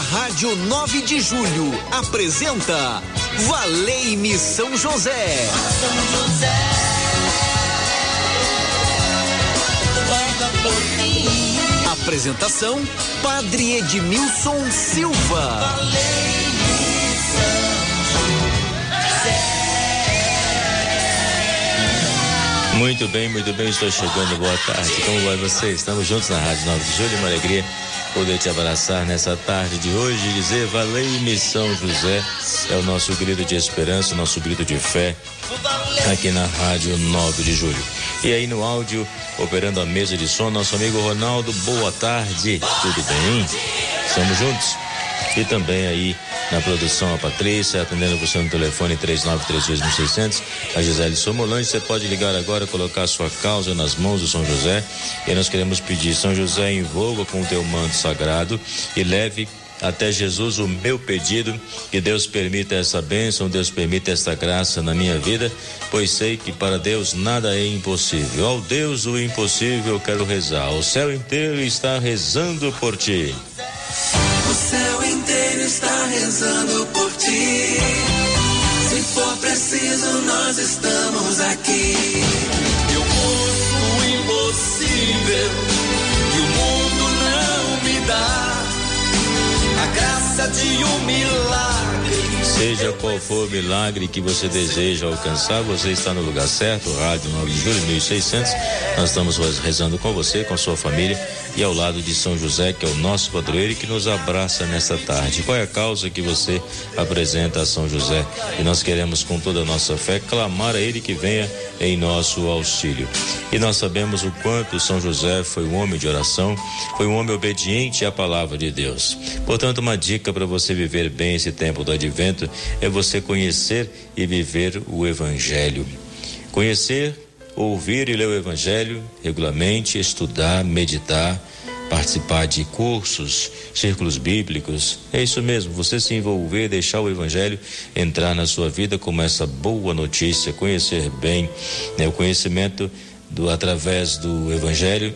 Rádio 9 de Julho apresenta Valei-me São José. São José. Apresentação Padre Edmilson Silva. Muito bem, muito bem, estou chegando. Boa tarde. Como vai você? Estamos juntos na Rádio 9 de Julho. Uma alegria poder te abraçar nessa tarde de hoje e dizer: Valei-me São José. É o nosso grito de esperança, o nosso grito de fé aqui na Rádio 9 de Julho. E aí no áudio, operando a mesa de som, nosso amigo Ronaldo. Boa tarde. Tudo bem? Estamos juntos. E também aí na produção, a Patrícia, atendendo você no telefone 3932.600. A Gisele Somolange, você pode ligar agora, colocar sua causa nas mãos do São José. E nós queremos pedir, São José, envolva com o teu manto sagrado e leve até Jesus o meu pedido, que Deus permita essa bênção, Deus permita esta graça na minha vida, pois sei que para Deus nada é impossível. Ao Deus o impossível eu quero rezar. O céu inteiro está rezando por ti. Está rezando por ti. Se for preciso, nós estamos aqui. Seja qual for o milagre que você deseja alcançar, você está no lugar certo. Rádio 9 de julho 1600. Nós estamos rezando com você, com sua família e ao lado de São José, que é o nosso padroeiro e que nos abraça nesta tarde. Qual é a causa que você apresenta a São José? E nós queremos, com toda a nossa fé, clamar a Ele que venha em nosso auxílio. E nós sabemos o quanto São José foi um homem de oração, foi um homem obediente à palavra de Deus. Portanto, uma dica para você viver bem esse tempo do advento é você conhecer e viver o Evangelho. Conhecer, ouvir e ler o Evangelho regularmente, estudar, meditar, participar de cursos, círculos bíblicos. É isso mesmo, você se envolver, deixar o Evangelho entrar na sua vida como essa boa notícia, conhecer bem, né? o conhecimento do através do Evangelho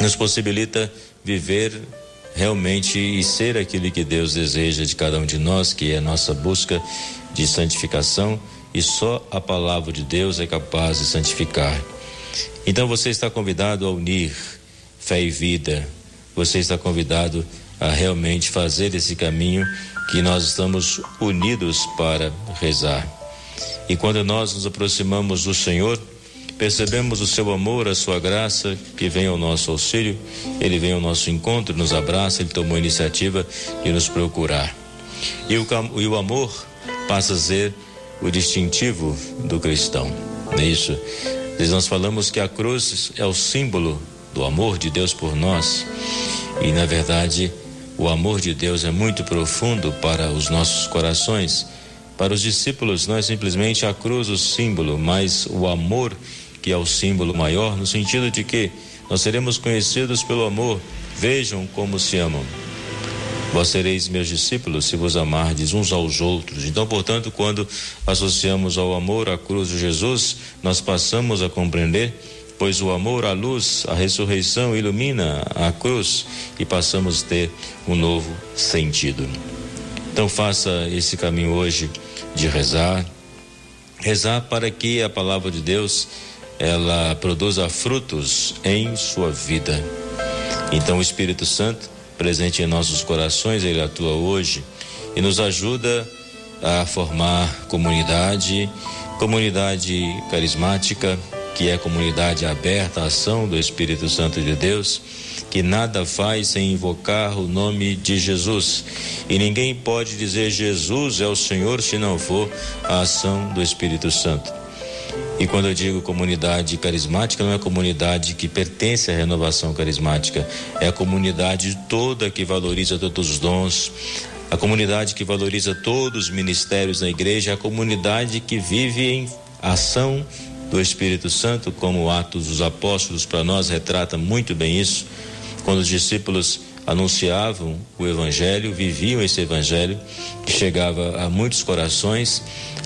nos possibilita viver realmente e ser aquilo que Deus deseja de cada um de nós, que é a nossa busca de santificação e só a palavra de Deus é capaz de santificar. Então você está convidado a unir fé e vida. Você está convidado a realmente fazer esse caminho que nós estamos unidos para rezar. E quando nós nos aproximamos do Senhor, Percebemos o seu amor, a sua graça que vem ao nosso auxílio, ele vem ao nosso encontro, nos abraça, ele tomou a iniciativa de nos procurar. E o, e o amor passa a ser o distintivo do cristão. Não é isso? Nós falamos que a cruz é o símbolo do amor de Deus por nós. E na verdade, o amor de Deus é muito profundo para os nossos corações. Para os discípulos, não é simplesmente a cruz o símbolo, mas o amor que é o símbolo maior, no sentido de que nós seremos conhecidos pelo amor. Vejam como se amam. Vós sereis meus discípulos se vos amardes uns aos outros. Então, portanto, quando associamos ao amor a cruz de Jesus, nós passamos a compreender, pois o amor, a luz, a ressurreição ilumina a cruz e passamos a ter um novo sentido. Então, faça esse caminho hoje de rezar, rezar para que a palavra de Deus ela produza frutos em sua vida. Então o Espírito Santo, presente em nossos corações, ele atua hoje e nos ajuda a formar comunidade, comunidade carismática, que é comunidade aberta à ação do Espírito Santo de Deus, que nada faz sem invocar o nome de Jesus. E ninguém pode dizer Jesus é o Senhor se não for a ação do Espírito Santo. E quando eu digo comunidade carismática, não é comunidade que pertence à renovação carismática, é a comunidade toda que valoriza todos os dons, a comunidade que valoriza todos os ministérios na igreja, a comunidade que vive em ação do Espírito Santo, como Atos dos Apóstolos para nós retrata muito bem isso, quando os discípulos anunciavam o evangelho, viviam esse evangelho que chegava a muitos corações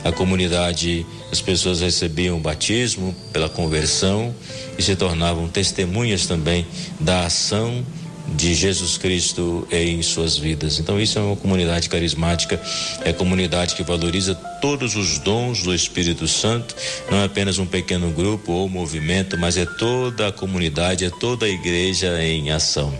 a comunidade, as pessoas recebiam o batismo pela conversão e se tornavam testemunhas também da ação de Jesus Cristo em suas vidas. Então, isso é uma comunidade carismática, é comunidade que valoriza todos os dons do Espírito Santo, não é apenas um pequeno grupo ou movimento, mas é toda a comunidade, é toda a igreja em ação.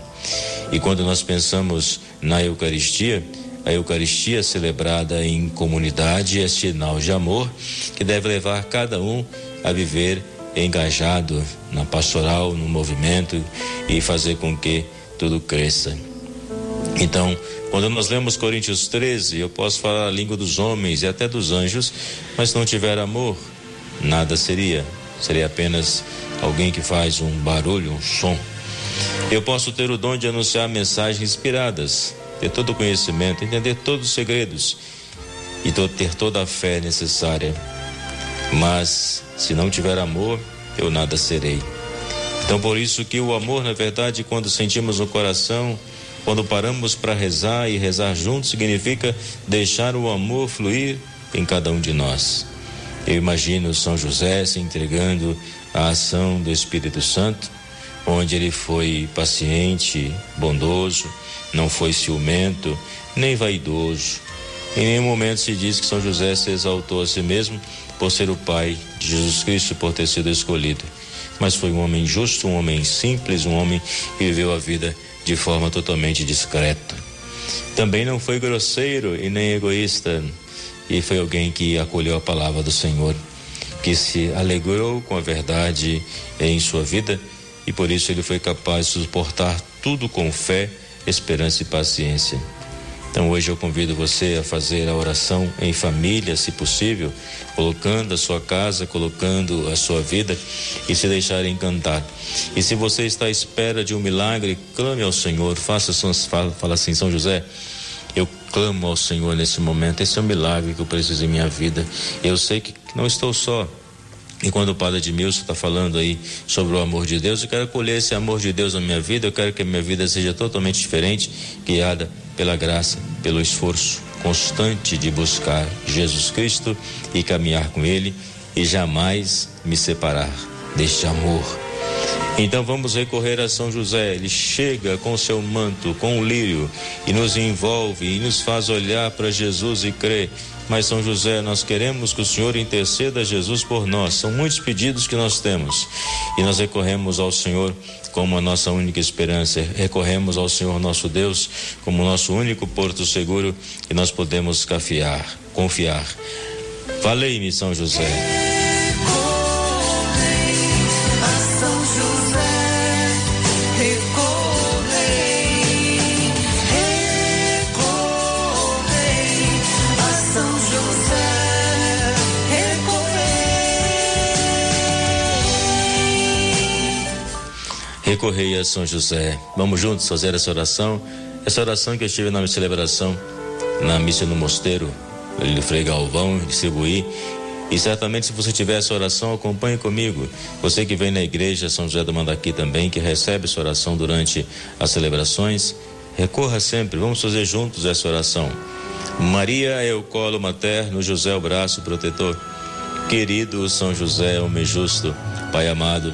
E quando nós pensamos na Eucaristia, a Eucaristia celebrada em comunidade é sinal de amor que deve levar cada um a viver engajado na pastoral, no movimento e fazer com que tudo cresça. Então, quando nós lemos Coríntios 13, eu posso falar a língua dos homens e até dos anjos, mas se não tiver amor, nada seria. Seria apenas alguém que faz um barulho, um som. Eu posso ter o dom de anunciar mensagens inspiradas, ter todo o conhecimento, entender todos os segredos e ter toda a fé necessária. Mas se não tiver amor, eu nada serei. Então, por isso que o amor, na verdade, quando sentimos no coração, quando paramos para rezar e rezar juntos, significa deixar o amor fluir em cada um de nós. Eu imagino São José se entregando à ação do Espírito Santo, onde ele foi paciente, bondoso, não foi ciumento, nem vaidoso. Em nenhum momento se diz que São José se exaltou a si mesmo por ser o pai de Jesus Cristo, por ter sido escolhido mas foi um homem justo, um homem simples, um homem que viveu a vida de forma totalmente discreta. Também não foi grosseiro e nem egoísta, e foi alguém que acolheu a palavra do Senhor, que se alegrou com a verdade em sua vida e por isso ele foi capaz de suportar tudo com fé, esperança e paciência. Então hoje eu convido você a fazer a oração em família, se possível, colocando a sua casa, colocando a sua vida e se deixar encantar. E se você está à espera de um milagre, clame ao Senhor, faça fala, fala assim, São José, eu clamo ao Senhor nesse momento, esse é o milagre que eu preciso em minha vida. Eu sei que não estou só, e quando o padre Edmilson está falando aí sobre o amor de Deus, eu quero colher esse amor de Deus na minha vida, eu quero que a minha vida seja totalmente diferente, guiada pela graça, pelo esforço constante de buscar Jesus Cristo e caminhar com Ele e jamais me separar deste amor. Então vamos recorrer a São José. Ele chega com seu manto, com o lírio, e nos envolve e nos faz olhar para Jesus e crer mas São José, nós queremos que o Senhor interceda a Jesus por nós. São muitos pedidos que nós temos e nós recorremos ao Senhor como a nossa única esperança. Recorremos ao Senhor nosso Deus como nosso único porto seguro que nós podemos confiar. confiar. Falei-me, São José. Recorrei a São José. Vamos juntos fazer essa oração. Essa oração que eu tive na minha celebração, na missa no mosteiro, ali Frei Galvão, distribuí. E certamente, se você tiver essa oração, acompanhe comigo. Você que vem na igreja São José do Mandaqui também, que recebe essa oração durante as celebrações, recorra sempre. Vamos fazer juntos essa oração. Maria é o colo materno, José é o braço protetor. Querido São José, homem justo, Pai amado,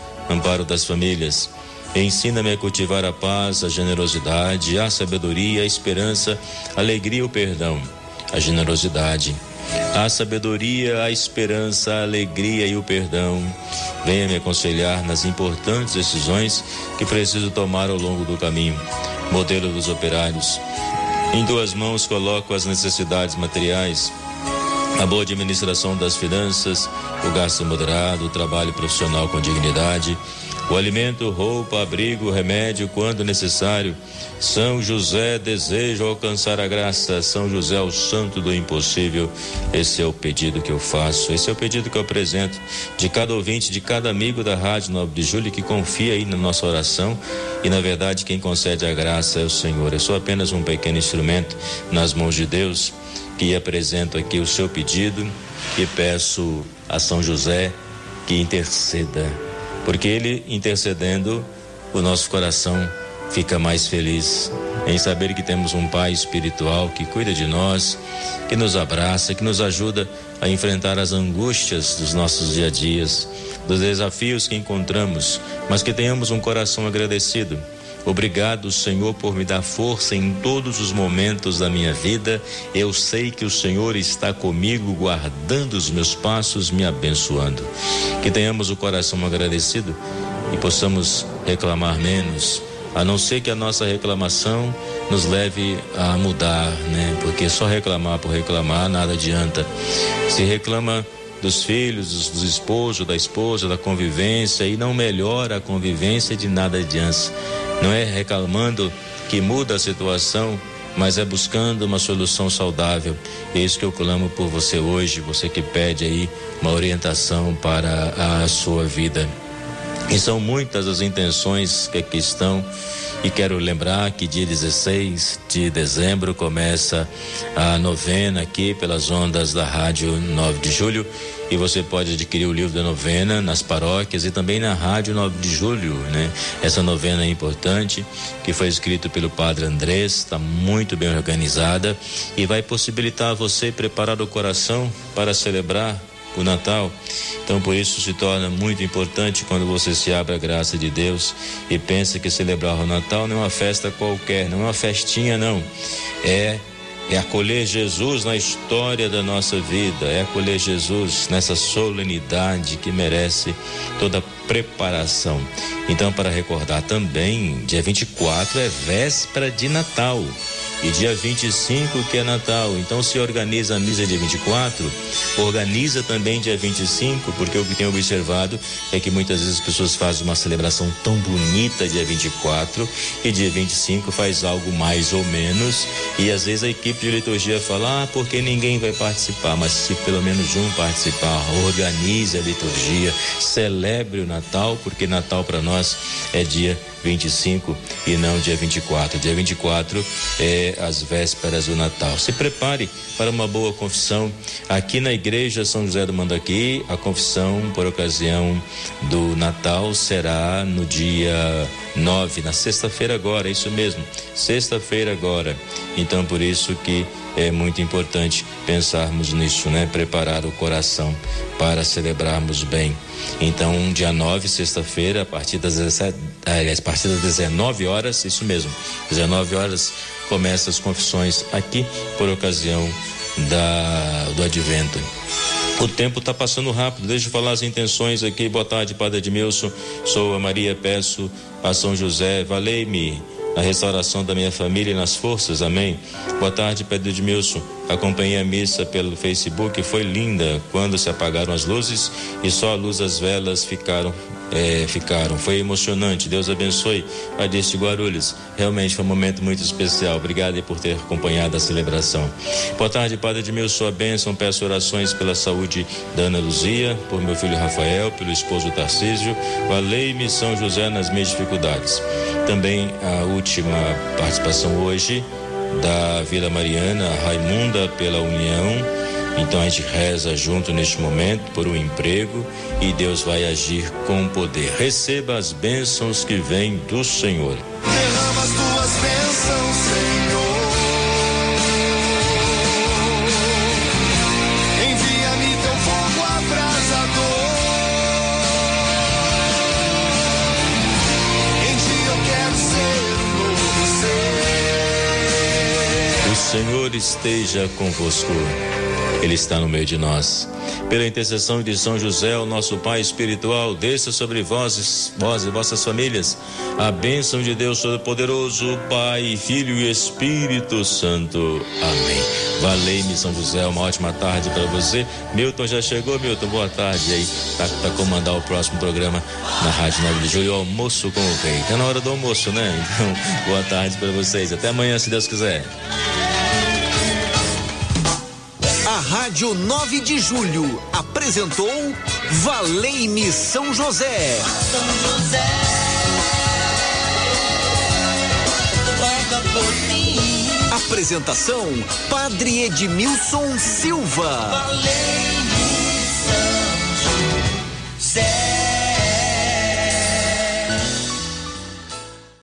amparo das famílias. Ensina-me a cultivar a paz, a generosidade, a sabedoria, a esperança, a alegria e o perdão, a generosidade, a sabedoria, a esperança, a alegria e o perdão. Venha me aconselhar nas importantes decisões que preciso tomar ao longo do caminho. Modelo dos operários. Em duas mãos coloco as necessidades materiais, a boa administração das finanças, o gasto moderado, o trabalho profissional com dignidade, o alimento, roupa, abrigo, remédio, quando necessário. São José deseja alcançar a graça. São José, o santo do impossível. Esse é o pedido que eu faço. Esse é o pedido que eu apresento de cada ouvinte, de cada amigo da Rádio 9 de Julho que confia aí na nossa oração. E na verdade, quem concede a graça é o Senhor. Eu sou apenas um pequeno instrumento nas mãos de Deus que apresento aqui o seu pedido e peço a São José que interceda porque Ele intercedendo, o nosso coração fica mais feliz em saber que temos um Pai espiritual que cuida de nós, que nos abraça, que nos ajuda a enfrentar as angústias dos nossos dia a dias, dos desafios que encontramos, mas que tenhamos um coração agradecido Obrigado, Senhor, por me dar força em todos os momentos da minha vida. Eu sei que o Senhor está comigo, guardando os meus passos, me abençoando. Que tenhamos o coração agradecido e possamos reclamar menos, a não ser que a nossa reclamação nos leve a mudar, né? Porque só reclamar por reclamar nada adianta. Se reclama dos filhos, dos, esposos, da esposa, da convivência e não melhora a convivência de nada adianta não é reclamando que muda a situação, mas é buscando uma solução saudável. É isso que eu clamo por você hoje, você que pede aí uma orientação para a sua vida. E são muitas as intenções que aqui estão. E quero lembrar que dia 16 de dezembro começa a novena aqui pelas ondas da Rádio 9 de Julho e você pode adquirir o livro da novena nas paróquias e também na Rádio 9 de Julho, né? Essa novena é importante, que foi escrito pelo Padre Andrés, está muito bem organizada e vai possibilitar você preparar o coração para celebrar o Natal. Então, por isso se torna muito importante quando você se abre à graça de Deus e pensa que celebrar o Natal não é uma festa qualquer, não é uma festinha, não. É é acolher Jesus na história da nossa vida, é acolher Jesus nessa solenidade que merece toda preparação. Então, para recordar também, dia 24 é véspera de Natal. E dia 25 que é Natal. Então se organiza a missa dia 24, organiza também dia 25, porque o que tenho observado é que muitas vezes as pessoas fazem uma celebração tão bonita dia 24 e dia 25 faz algo mais ou menos. E às vezes a equipe de liturgia fala, ah, porque ninguém vai participar, mas se pelo menos um participar, organize a liturgia, celebre o Natal, porque Natal para nós é dia 25 e não dia 24. Dia 24 é as vésperas do Natal. Se prepare para uma boa confissão aqui na igreja São José do Mandaqui. A confissão por ocasião do Natal será no dia 9, na sexta-feira agora, é isso mesmo. Sexta-feira agora. Então por isso que é muito importante pensarmos nisso, né? Preparar o coração para celebrarmos bem. Então, dia 9, sexta-feira, a partir das 17, aliás, a partir das 19 horas, isso mesmo, 19 horas começa as confissões aqui por ocasião da do advento. O tempo está passando rápido. Deixa eu falar as intenções aqui. Boa tarde, Padre Edmilson. Sou a Maria, peço a São José, valei-me na restauração da minha família e nas forças. Amém. Boa tarde, Pedro Edmilson. Acompanhei a missa pelo Facebook, foi linda quando se apagaram as luzes e só a luz das velas ficaram é, ficaram. Foi emocionante. Deus abençoe a deste Guarulhos. Realmente foi um momento muito especial. Obrigado por ter acompanhado a celebração. Boa tarde, Padre de meu sua bênção. Peço orações pela saúde da Ana Luzia, por meu filho Rafael, pelo esposo Tarcísio. Valei-me São José nas minhas dificuldades. Também a última participação hoje da Vila Mariana, Raimunda pela União então a gente reza junto neste momento por um emprego e Deus vai agir com poder. Receba as bênçãos que vêm do Senhor. Derrama as tuas bênçãos, Senhor. Envia-me teu fogo abrasador. Em ti eu quero ser novo ser. O Senhor esteja convosco. Ele está no meio de nós. Pela intercessão de São José, o nosso Pai espiritual, desça sobre vós, vós e vossas famílias a bênção de Deus Todo-Poderoso, Pai, Filho e Espírito Santo. Amém. Valei-me, São José, uma ótima tarde para você. Milton já chegou, Milton, boa tarde aí. Tá para comandar o próximo programa na Rádio 9 de Julho, almoço com o rei. Tá na hora do almoço, né? Então, boa tarde para vocês. Até amanhã, se Deus quiser. A Rádio 9 de Julho apresentou Valei-me São José. São José. Apresentação Padre Edmilson Silva. Valei.